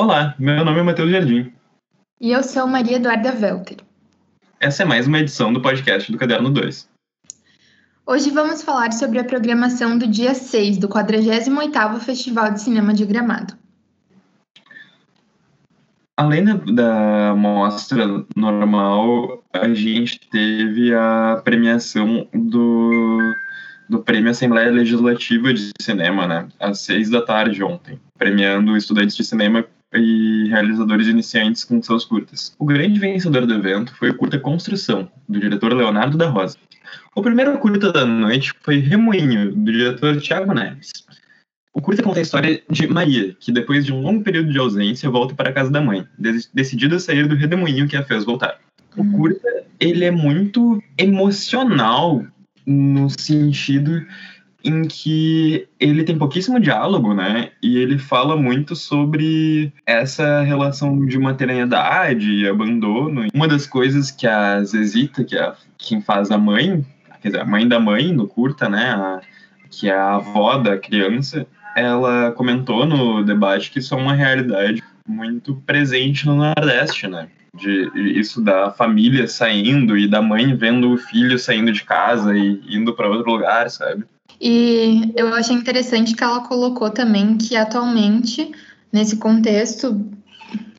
Olá, meu nome é Matheus Jardim. E eu sou Maria Eduarda Welter. Essa é mais uma edição do podcast do Caderno 2. Hoje vamos falar sobre a programação do dia 6 do 48º Festival de Cinema de Gramado. Além da, da mostra normal, a gente teve a premiação do, do Prêmio Assembleia Legislativa de Cinema, né? Às seis da tarde ontem, premiando estudantes de cinema e realizadores iniciantes com seus curtas. O grande vencedor do evento foi o curta Construção, do diretor Leonardo da Rosa. O primeiro curta da noite foi Remoinho, do diretor Tiago Neves. O curta conta a história de Maria, que depois de um longo período de ausência volta para a casa da mãe, decidida a sair do redemoinho que a fez voltar. O uhum. curta, ele é muito emocional no sentido em que ele tem pouquíssimo diálogo, né? E ele fala muito sobre essa relação de maternidade e abandono. Uma das coisas que a Zezita, que é quem faz a mãe, quer dizer, a mãe da mãe no curta, né? A, que é a avó da criança, ela comentou no debate que isso é uma realidade muito presente no Nordeste, né? De isso da família saindo e da mãe vendo o filho saindo de casa e indo para outro lugar, sabe? E eu achei interessante que ela colocou também que atualmente, nesse contexto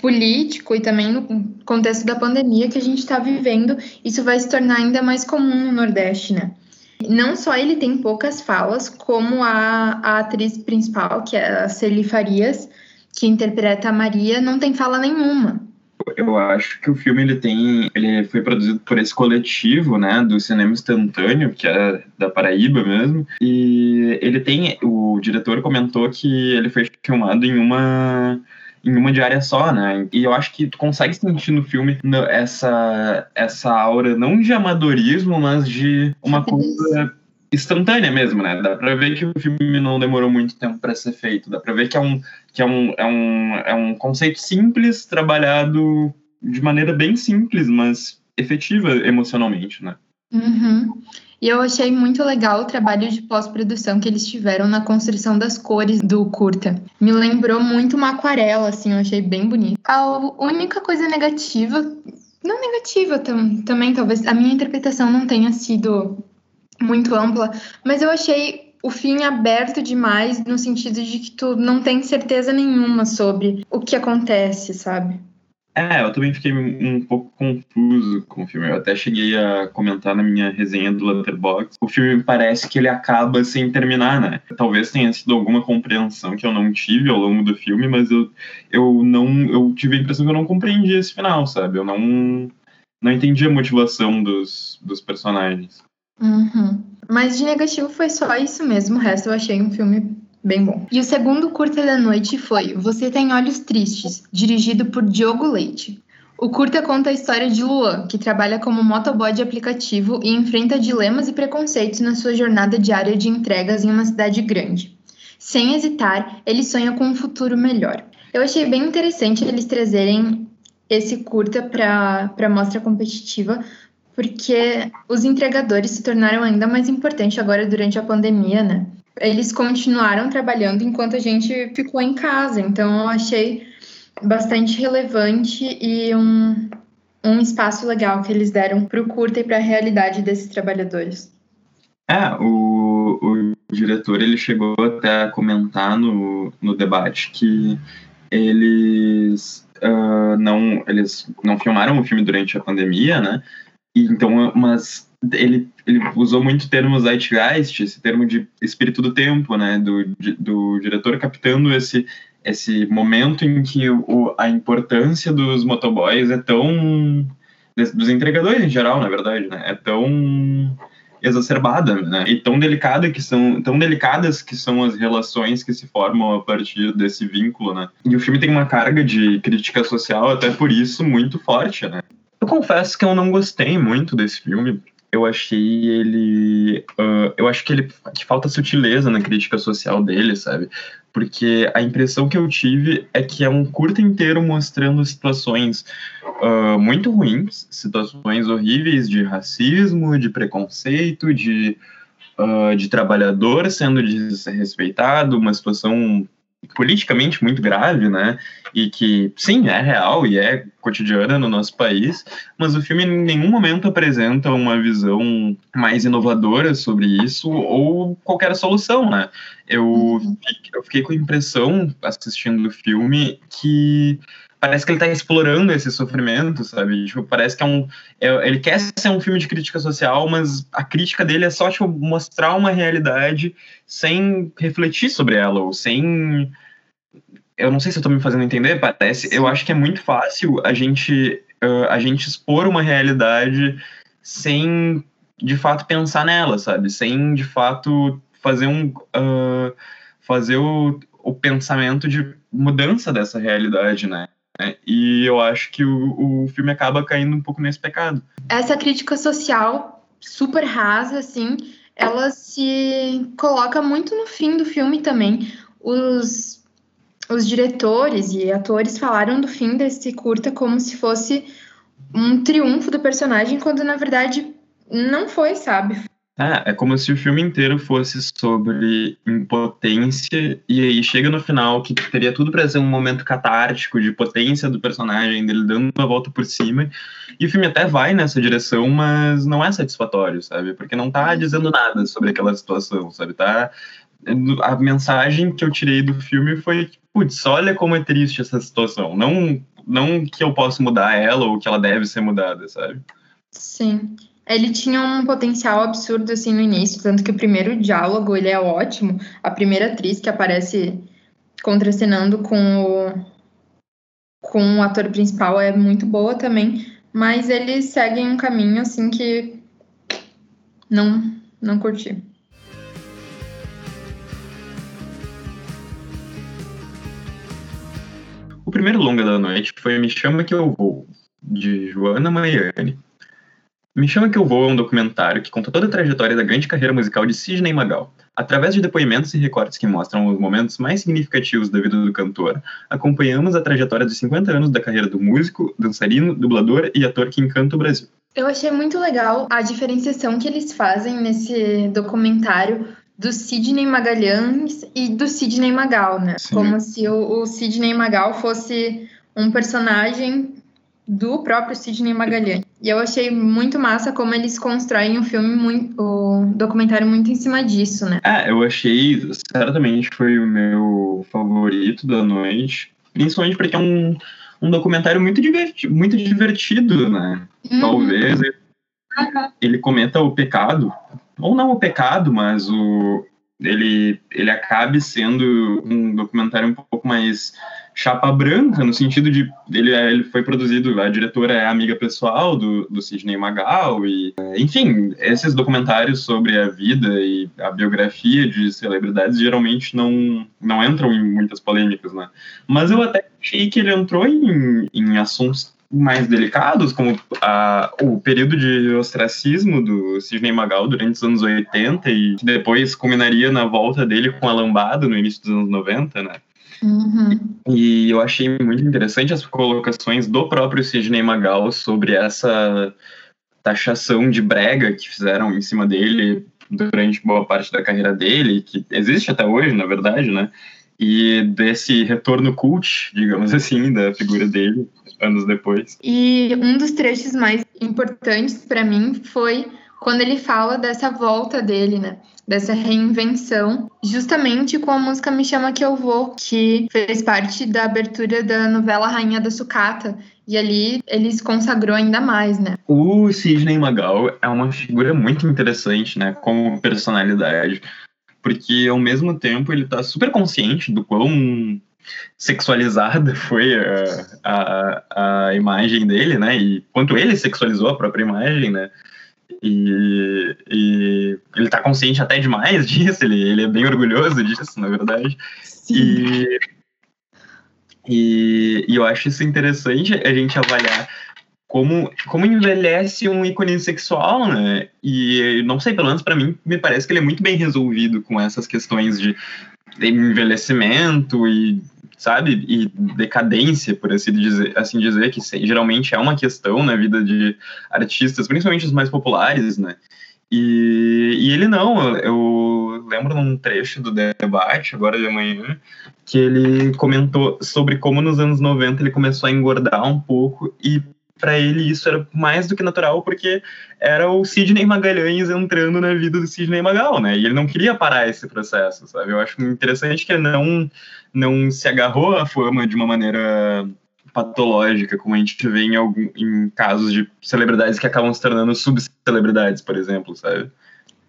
político e também no contexto da pandemia que a gente está vivendo, isso vai se tornar ainda mais comum no Nordeste, né? Não só ele tem poucas falas, como a, a atriz principal, que é a Celi Farias, que interpreta a Maria, não tem fala nenhuma eu acho que o filme ele tem, ele foi produzido por esse coletivo, né, do cinema instantâneo, que é da Paraíba mesmo, e ele tem, o diretor comentou que ele foi filmado em uma em uma diária só, né? E eu acho que tu consegue sentir no filme essa essa aura não de amadorismo, mas de uma coisa instantânea mesmo, né? Dá pra ver que o filme não demorou muito tempo para ser feito. Dá pra ver que é um, que é um, é um, é um conceito simples, trabalhado de maneira bem simples, mas efetiva emocionalmente, né? Uhum. E eu achei muito legal o trabalho de pós-produção que eles tiveram na construção das cores do curta. Me lembrou muito uma aquarela, assim, eu achei bem bonito. A única coisa negativa, não negativa tam, também, talvez a minha interpretação não tenha sido muito ampla, mas eu achei o fim aberto demais no sentido de que tu não tem certeza nenhuma sobre o que acontece, sabe? É, eu também fiquei um pouco confuso com o filme. Eu até cheguei a comentar na minha resenha do Letterboxd. O filme parece que ele acaba sem terminar, né? Talvez tenha sido alguma compreensão que eu não tive ao longo do filme, mas eu, eu não eu tive a impressão que eu não compreendi esse final, sabe? Eu não não entendi a motivação dos, dos personagens. Uhum. Mas de negativo foi só isso mesmo. O resto eu achei um filme bem bom. E o segundo curta da noite foi Você Tem Olhos Tristes, dirigido por Diogo Leite. O curta conta a história de Luan, que trabalha como motoboy de aplicativo e enfrenta dilemas e preconceitos na sua jornada diária de entregas em uma cidade grande. Sem hesitar, ele sonha com um futuro melhor. Eu achei bem interessante eles trazerem esse curta para a mostra competitiva, porque os entregadores se tornaram ainda mais importantes agora durante a pandemia, né? Eles continuaram trabalhando enquanto a gente ficou em casa, então eu achei bastante relevante e um, um espaço legal que eles deram para o curta e para a realidade desses trabalhadores. É, o, o diretor ele chegou até a comentar no, no debate que eles uh, não eles não filmaram o filme durante a pandemia, né? Então, mas ele, ele usou muito termo zeitgeist, esse termo de espírito do tempo, né, do, do diretor captando esse, esse momento em que o, a importância dos motoboys é tão dos entregadores em geral, na verdade, né, é tão exacerbada, né, e tão delicada que são tão delicadas que são as relações que se formam a partir desse vínculo, né. E o filme tem uma carga de crítica social até por isso muito forte, né. Eu confesso que eu não gostei muito desse filme. Eu achei ele. Uh, eu acho que ele que falta sutileza na crítica social dele, sabe? Porque a impressão que eu tive é que é um curto inteiro mostrando situações uh, muito ruins, situações horríveis de racismo, de preconceito, de, uh, de trabalhador sendo desrespeitado, uma situação politicamente muito grave, né? E que, sim, é real e é cotidiana no nosso país, mas o filme em nenhum momento apresenta uma visão mais inovadora sobre isso ou qualquer solução, né? Eu, uhum. eu fiquei com a impressão, assistindo o filme, que parece que ele tá explorando esse sofrimento, sabe? Tipo, parece que é um. É, ele quer ser um filme de crítica social, mas a crítica dele é só, tipo, mostrar uma realidade sem refletir sobre ela, ou sem. Eu não sei se eu tô me fazendo entender, parece. Eu acho que é muito fácil a gente, uh, a gente expor uma realidade sem, de fato, pensar nela, sabe? Sem, de fato, fazer um. Uh, fazer o, o pensamento de mudança dessa realidade, né? Né? E eu acho que o, o filme acaba caindo um pouco nesse pecado. Essa crítica social super rasa, assim, ela se coloca muito no fim do filme também. Os, os diretores e atores falaram do fim desse curta como se fosse um triunfo do personagem, quando na verdade não foi, sabe? É, é como se o filme inteiro fosse sobre impotência, e aí chega no final que teria tudo para ser um momento catártico de potência do personagem, dele dando uma volta por cima, e o filme até vai nessa direção, mas não é satisfatório, sabe? Porque não tá dizendo nada sobre aquela situação, sabe? Tá. A mensagem que eu tirei do filme foi, putz, olha como é triste essa situação. Não, não que eu possa mudar ela ou que ela deve ser mudada, sabe? Sim. Ele tinha um potencial absurdo assim no início, tanto que o primeiro diálogo ele é ótimo. A primeira atriz que aparece contracenando com o, com o ator principal é muito boa também, mas eles seguem um caminho assim que não não curti. O primeiro longa da noite foi Me Chama Que Eu Vou, de Joana Maiani. Me Chama Que Eu Vou é um documentário que conta toda a trajetória da grande carreira musical de Sidney Magal. Através de depoimentos e recortes que mostram os momentos mais significativos da vida do cantor, acompanhamos a trajetória dos 50 anos da carreira do músico, dançarino, dublador e ator que encanta o Brasil. Eu achei muito legal a diferenciação que eles fazem nesse documentário do Sidney Magalhães e do Sidney Magal, né? Sim. Como se o, o Sidney Magal fosse um personagem do próprio Sidney Magalhães. E eu achei muito massa como eles constroem o filme, muito, o documentário muito em cima disso, né? É, eu achei, certamente foi o meu favorito da noite, principalmente porque é um, um documentário muito, diverti muito divertido, né? Uhum. Talvez ele, ele cometa o pecado, ou não o pecado, mas o, ele, ele acabe sendo um documentário um pouco mais chapa branca, no sentido de ele, é, ele foi produzido, a diretora é amiga pessoal do, do Sidney Magal, e enfim, esses documentários sobre a vida e a biografia de celebridades geralmente não, não entram em muitas polêmicas, né? Mas eu até achei que ele entrou em, em assuntos mais delicados, como a, o período de ostracismo do Sidney Magal durante os anos 80 e que depois culminaria na volta dele com a lambada no início dos anos 90, né? Uhum. E eu achei muito interessante as colocações do próprio Sidney Magal sobre essa taxação de brega que fizeram em cima dele durante boa parte da carreira dele, que existe até hoje, na verdade, né? E desse retorno cult, digamos assim, da figura dele anos depois. E um dos trechos mais importantes para mim foi quando ele fala dessa volta dele, né? Dessa reinvenção, justamente com a música Me Chama Que Eu Vou, que fez parte da abertura da novela Rainha da Sucata. E ali ele se consagrou ainda mais, né? O Sidney Magal é uma figura muito interessante, né? Como personalidade. Porque ao mesmo tempo ele tá super consciente do quão sexualizada foi a, a, a imagem dele, né? E quanto ele sexualizou a própria imagem, né? E, e ele está consciente até demais disso, ele, ele é bem orgulhoso disso, na verdade. E, e, e, eu acho isso interessante a gente avaliar como, como envelhece um ícone sexual, né? E não sei, pelo menos para mim, me parece que ele é muito bem resolvido com essas questões de envelhecimento e sabe? E decadência, por assim dizer, assim dizer, que geralmente é uma questão na vida de artistas, principalmente os mais populares, né? E, e ele não, o lembro num trecho do debate, agora de manhã, que ele comentou sobre como nos anos 90 ele começou a engordar um pouco e para ele isso era mais do que natural, porque era o Sidney Magalhães entrando na vida do Sidney Magal, né? E ele não queria parar esse processo, sabe? Eu acho interessante que ele não, não se agarrou à fama de uma maneira patológica, como a gente vê em, algum, em casos de celebridades que acabam se tornando subcelebridades, por exemplo, sabe?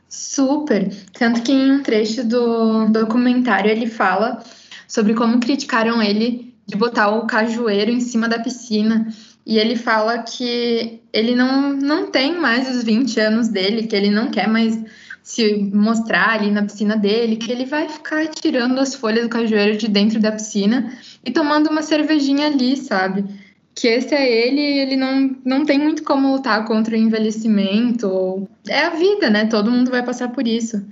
Super. Tanto que em um trecho do documentário ele fala sobre como criticaram ele de botar o cajueiro em cima da piscina e ele fala que ele não, não tem mais os 20 anos dele, que ele não quer mais se mostrar ali na piscina dele, que ele vai ficar tirando as folhas do cajueiro de dentro da piscina e tomando uma cervejinha ali, sabe? Que esse é ele e ele não, não tem muito como lutar contra o envelhecimento. É a vida, né? Todo mundo vai passar por isso.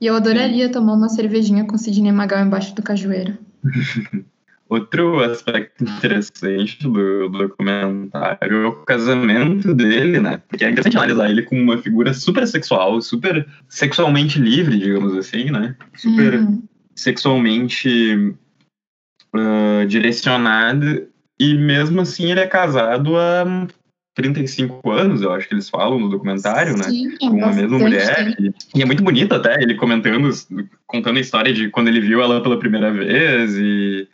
E eu adoraria Sim. tomar uma cervejinha com Sidney Magal embaixo do cajueiro. Outro aspecto interessante do, do documentário é o casamento dele, né? Porque é interessante analisar ele como uma figura super sexual, super sexualmente livre, digamos assim, né? Super uhum. sexualmente uh, direcionado, e mesmo assim ele é casado há 35 anos, eu acho que eles falam no documentário, né? Sim, é com a mesma mulher. E, e, é muito bonito até ele comentando, contando a história de quando ele viu ela pela primeira vez e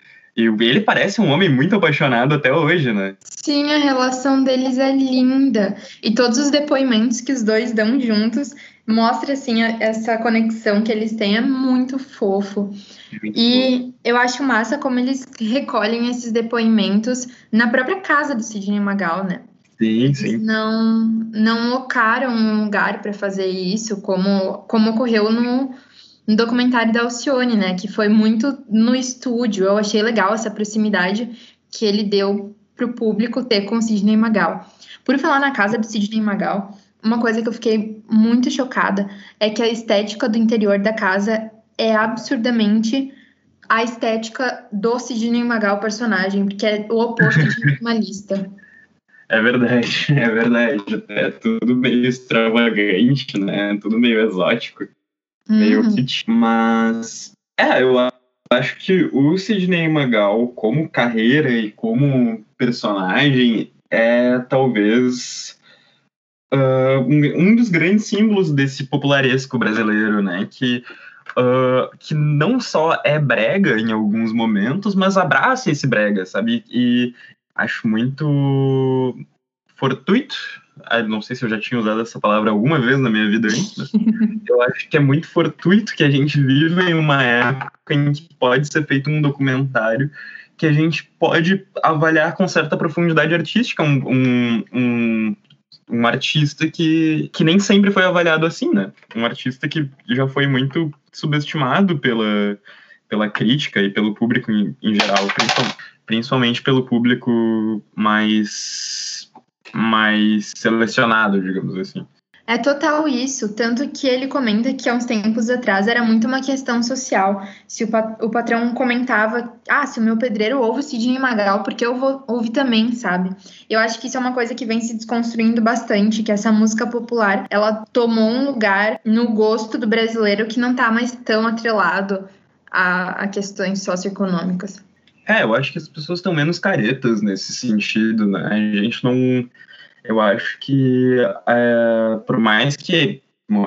e ele parece um homem muito apaixonado até hoje, né? Sim, a relação deles é linda. E todos os depoimentos que os dois dão juntos mostra assim essa conexão que eles têm é muito fofo. Muito e bom. eu acho massa como eles recolhem esses depoimentos na própria casa do Sidney Magal, né? Sim, sim. Eles não não locaram um lugar para fazer isso, como como ocorreu no no documentário da Alcione, né? Que foi muito no estúdio. Eu achei legal essa proximidade que ele deu para o público ter com o Sidney Magal. Por falar na casa do Sidney Magal, uma coisa que eu fiquei muito chocada é que a estética do interior da casa é absurdamente a estética do Sidney Magal personagem, porque é o oposto de minimalista. É verdade, é verdade. É tudo meio extravagante, né? Tudo meio exótico meio uhum. kit. Mas, é, eu acho que o Sidney Magal, como carreira e como personagem, é talvez uh, um, um, dos grandes símbolos desse popularesco brasileiro, né? Que, uh, que não só é brega em alguns momentos, mas abraça esse brega, sabe? E acho muito fortuito. Ah, não sei se eu já tinha usado essa palavra alguma vez na minha vida antes, eu acho que é muito fortuito que a gente vive em uma época em que pode ser feito um documentário que a gente pode avaliar com certa profundidade artística. Um, um, um, um artista que, que nem sempre foi avaliado assim, né? Um artista que já foi muito subestimado pela, pela crítica e pelo público em, em geral, principalmente, principalmente pelo público mais mais selecionado, digamos assim. É total isso, tanto que ele comenta que há uns tempos atrás era muito uma questão social. Se o, o patrão comentava, ah, se o meu pedreiro ouve o Sidney Magal, porque eu vou ouvir também, sabe? Eu acho que isso é uma coisa que vem se desconstruindo bastante, que essa música popular, ela tomou um lugar no gosto do brasileiro que não tá mais tão atrelado a, a questões socioeconômicas. É, eu acho que as pessoas estão menos caretas nesse sentido, né? A gente não. Eu acho que, é, por mais que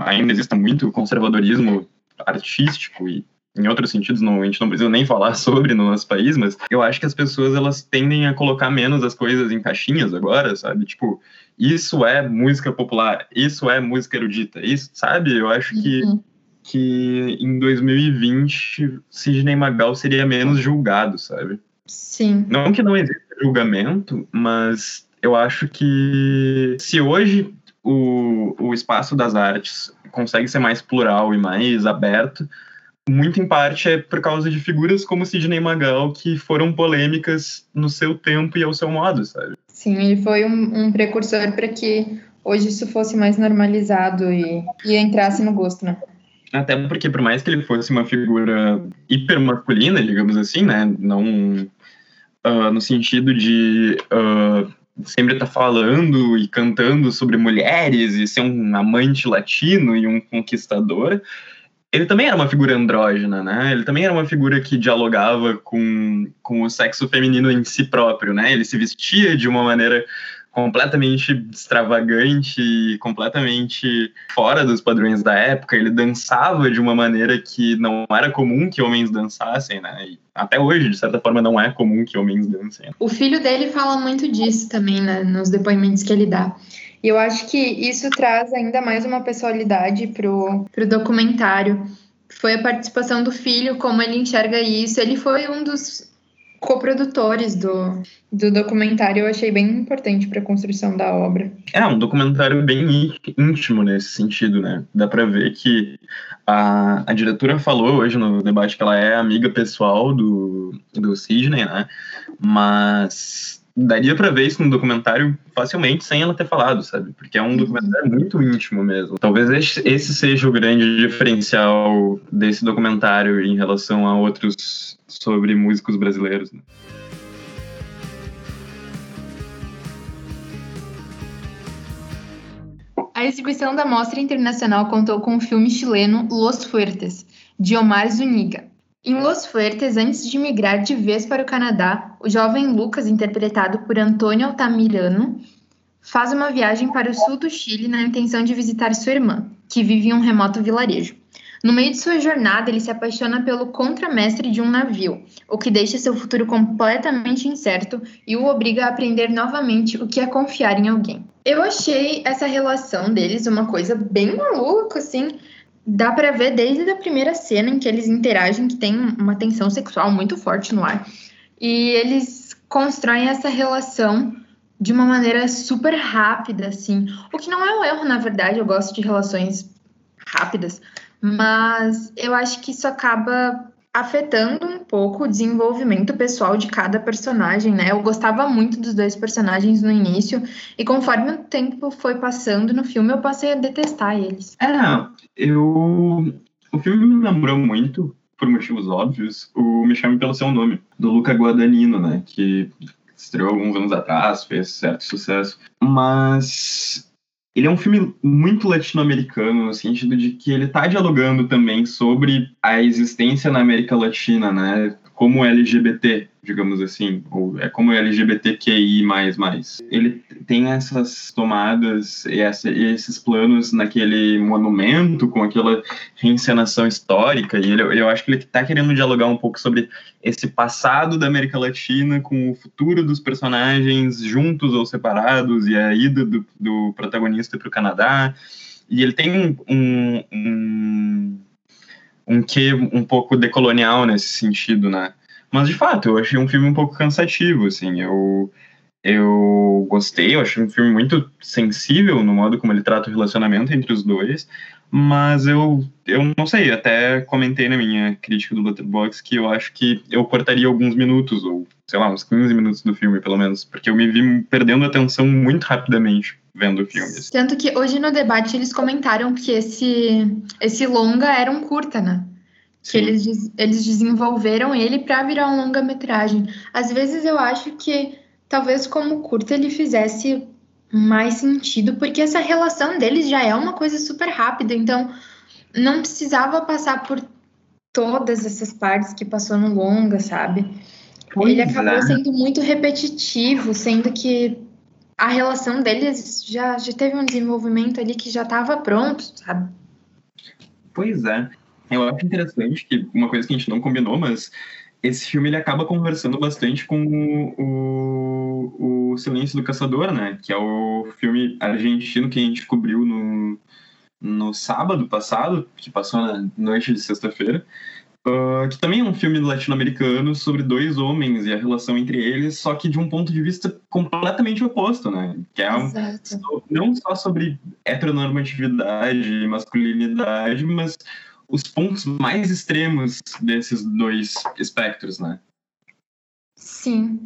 ainda exista muito conservadorismo artístico e em outros sentidos não, a gente não precisa nem falar sobre no nosso país, mas eu acho que as pessoas elas tendem a colocar menos as coisas em caixinhas agora, sabe? Tipo, isso é música popular, isso é música erudita, isso, sabe? Eu acho que uhum que em 2020 Sidney Magal seria menos julgado, sabe? Sim. Não que não exista julgamento, mas eu acho que se hoje o, o espaço das artes consegue ser mais plural e mais aberto, muito em parte é por causa de figuras como Sidney Magal, que foram polêmicas no seu tempo e ao seu modo, sabe? Sim, ele foi um, um precursor para que hoje isso fosse mais normalizado e, e entrasse no gosto, né? Até porque, por mais que ele fosse uma figura hiper masculina, digamos assim, né? Não uh, no sentido de uh, sempre estar tá falando e cantando sobre mulheres e ser um amante latino e um conquistador, ele também era uma figura andrógena, né? Ele também era uma figura que dialogava com, com o sexo feminino em si próprio, né? Ele se vestia de uma maneira completamente extravagante, completamente fora dos padrões da época. Ele dançava de uma maneira que não era comum que homens dançassem, né? E até hoje, de certa forma, não é comum que homens dancem. O filho dele fala muito disso também, né, nos depoimentos que ele dá. E eu acho que isso traz ainda mais uma personalidade pro, pro documentário. Foi a participação do filho, como ele enxerga isso. Ele foi um dos coprodutores do, do documentário. Eu achei bem importante para a construção da obra. É, um documentário bem íntimo nesse sentido, né? Dá para ver que a, a diretora falou hoje no debate que ela é amiga pessoal do, do Sidney, né? Mas daria para ver isso no documentário facilmente sem ela ter falado, sabe? Porque é um uhum. documentário muito íntimo mesmo. Talvez esse seja o grande diferencial desse documentário em relação a outros sobre músicos brasileiros. Né? A exibição da Mostra Internacional contou com o filme chileno Los Fuertes, de Omar Zuniga, em Los Fuertes, antes de migrar de vez para o Canadá, o jovem Lucas, interpretado por Antônio Altamirano, faz uma viagem para o sul do Chile na intenção de visitar sua irmã, que vive em um remoto vilarejo. No meio de sua jornada, ele se apaixona pelo contramestre de um navio, o que deixa seu futuro completamente incerto e o obriga a aprender novamente o que é confiar em alguém. Eu achei essa relação deles uma coisa bem maluca, assim, dá para ver desde a primeira cena em que eles interagem que tem uma tensão sexual muito forte no ar. E eles constroem essa relação de uma maneira super rápida, assim. O que não é um erro, na verdade, eu gosto de relações rápidas, mas eu acho que isso acaba afetando um pouco o desenvolvimento pessoal de cada personagem, né? Eu gostava muito dos dois personagens no início e conforme o tempo foi passando no filme, eu passei a detestar eles. É, eu o filme me lembrou muito por motivos óbvios, o Me Chame Pelo Seu Nome, do Luca Guadagnino, né, que estreou alguns anos atrás, fez certo sucesso, mas ele é um filme muito latino-americano, no sentido de que ele está dialogando também sobre a existência na América Latina, né? Como LGBT, digamos assim, ou é como LGBTQI++. Ele tem essas tomadas e, essa, esses planos naquele monumento, com aquela reencenação histórica, e ele, eu acho que ele está querendo dialogar um pouco sobre esse passado da América Latina com o futuro dos personagens juntos ou separados, e a ida do, do protagonista para o Canadá. E ele tem um, um, um quê um pouco decolonial nesse sentido, né? Mas, de fato, eu achei um filme um pouco cansativo, assim. Eu, eu gostei, eu achei um filme muito sensível no modo como ele trata o relacionamento entre os dois. Mas eu, eu não sei, até comentei na minha crítica do Letterboxd que eu acho que eu cortaria alguns minutos, ou sei lá, uns 15 minutos do filme, pelo menos, porque eu me vi perdendo atenção muito rapidamente vendo o filme. Assim. Tanto que hoje no debate eles comentaram que esse, esse longa era um curta, né? que eles, eles desenvolveram ele para virar um longa-metragem. Às vezes eu acho que talvez como curta ele fizesse mais sentido, porque essa relação deles já é uma coisa super rápida, então não precisava passar por todas essas partes que passou no longa, sabe? Pois ele acabou é. sendo muito repetitivo, sendo que a relação deles já, já teve um desenvolvimento ali que já estava pronto, sabe? Pois é. Eu acho interessante que uma coisa que a gente não combinou, mas esse filme ele acaba conversando bastante com o, o, o, Silêncio do Caçador, né? Que é o filme argentino que a gente cobriu no, no sábado passado, que passou na noite de sexta-feira. Uh, que também é um filme latino-americano sobre dois homens e a relação entre eles, só que de um ponto de vista completamente oposto, né? Que é um, não só sobre heteronormatividade e masculinidade, mas os pontos mais extremos desses dois espectros, né? Sim.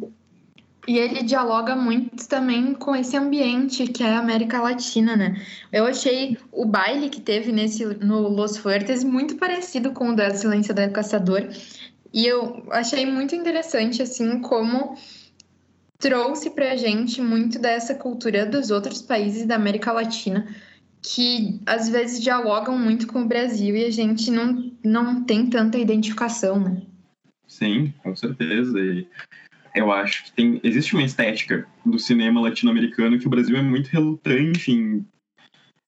E ele dialoga muito também com esse ambiente que é a América Latina, né? Eu achei o baile que teve nesse no Los Fuertes muito parecido com o da Silêncio do Caçador. E eu achei muito interessante assim como trouxe pra gente muito dessa cultura dos outros países da América Latina que às vezes dialogam muito com o Brasil e a gente não, não tem tanta identificação, né? Sim, com certeza. E eu acho que tem, existe uma estética do cinema latino-americano que o Brasil é muito relutante em.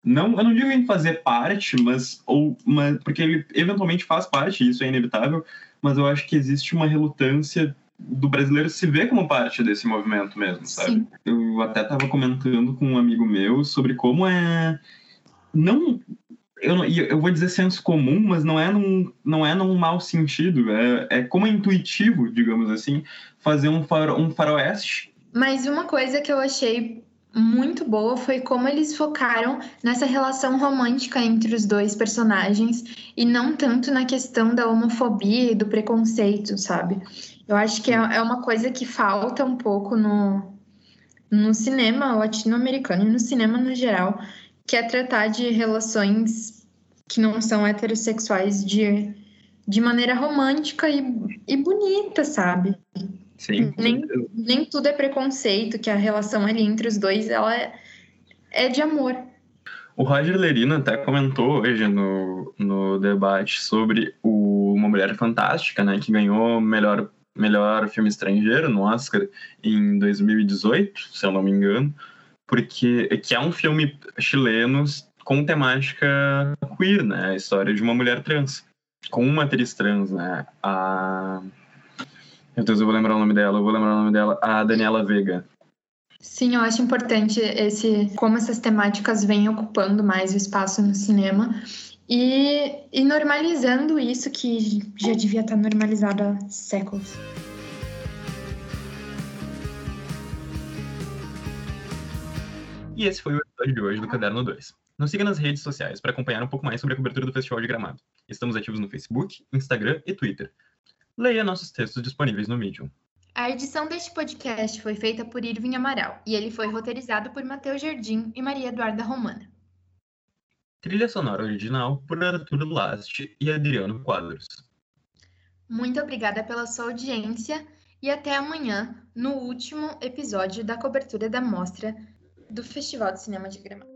Não, eu não digo em fazer parte, mas, ou, mas porque ele eventualmente faz parte, isso é inevitável, mas eu acho que existe uma relutância do brasileiro se ver como parte desse movimento mesmo, sabe? Sim. Eu até estava comentando com um amigo meu sobre como é não eu, eu vou dizer senso comum, mas não é num, não é num mau sentido. É, é como é intuitivo, digamos assim, fazer um, faro, um faroeste. Mas uma coisa que eu achei muito boa foi como eles focaram nessa relação romântica entre os dois personagens e não tanto na questão da homofobia e do preconceito, sabe? Eu acho que é, é uma coisa que falta um pouco no, no cinema latino-americano e no cinema no geral, que é tratar de relações que não são heterossexuais de, de maneira romântica e, e bonita, sabe? Sim. Nem, nem tudo é preconceito, que a relação ali entre os dois ela é, é de amor. O Roger Lerino até comentou hoje no, no debate sobre o Uma Mulher Fantástica, né, que ganhou melhor, melhor filme estrangeiro no Oscar em 2018, se eu não me engano porque que é um filme chileno com temática queer, né? A história de uma mulher trans, com uma atriz trans, né? A meu Deus, eu vou lembrar o nome dela, eu vou lembrar o nome dela, a Daniela Vega. Sim, eu acho importante esse como essas temáticas vêm ocupando mais o espaço no cinema e, e normalizando isso que já devia estar normalizado há séculos. E esse foi o episódio de hoje do Caderno 2. Nos siga nas redes sociais para acompanhar um pouco mais sobre a cobertura do Festival de Gramado. Estamos ativos no Facebook, Instagram e Twitter. Leia nossos textos disponíveis no Medium. A edição deste podcast foi feita por Irving Amaral e ele foi roteirizado por Matheus Jardim e Maria Eduarda Romana. Trilha sonora original por Arthur Last e Adriano Quadros. Muito obrigada pela sua audiência e até amanhã no último episódio da cobertura da mostra do Festival de Cinema de Gramado.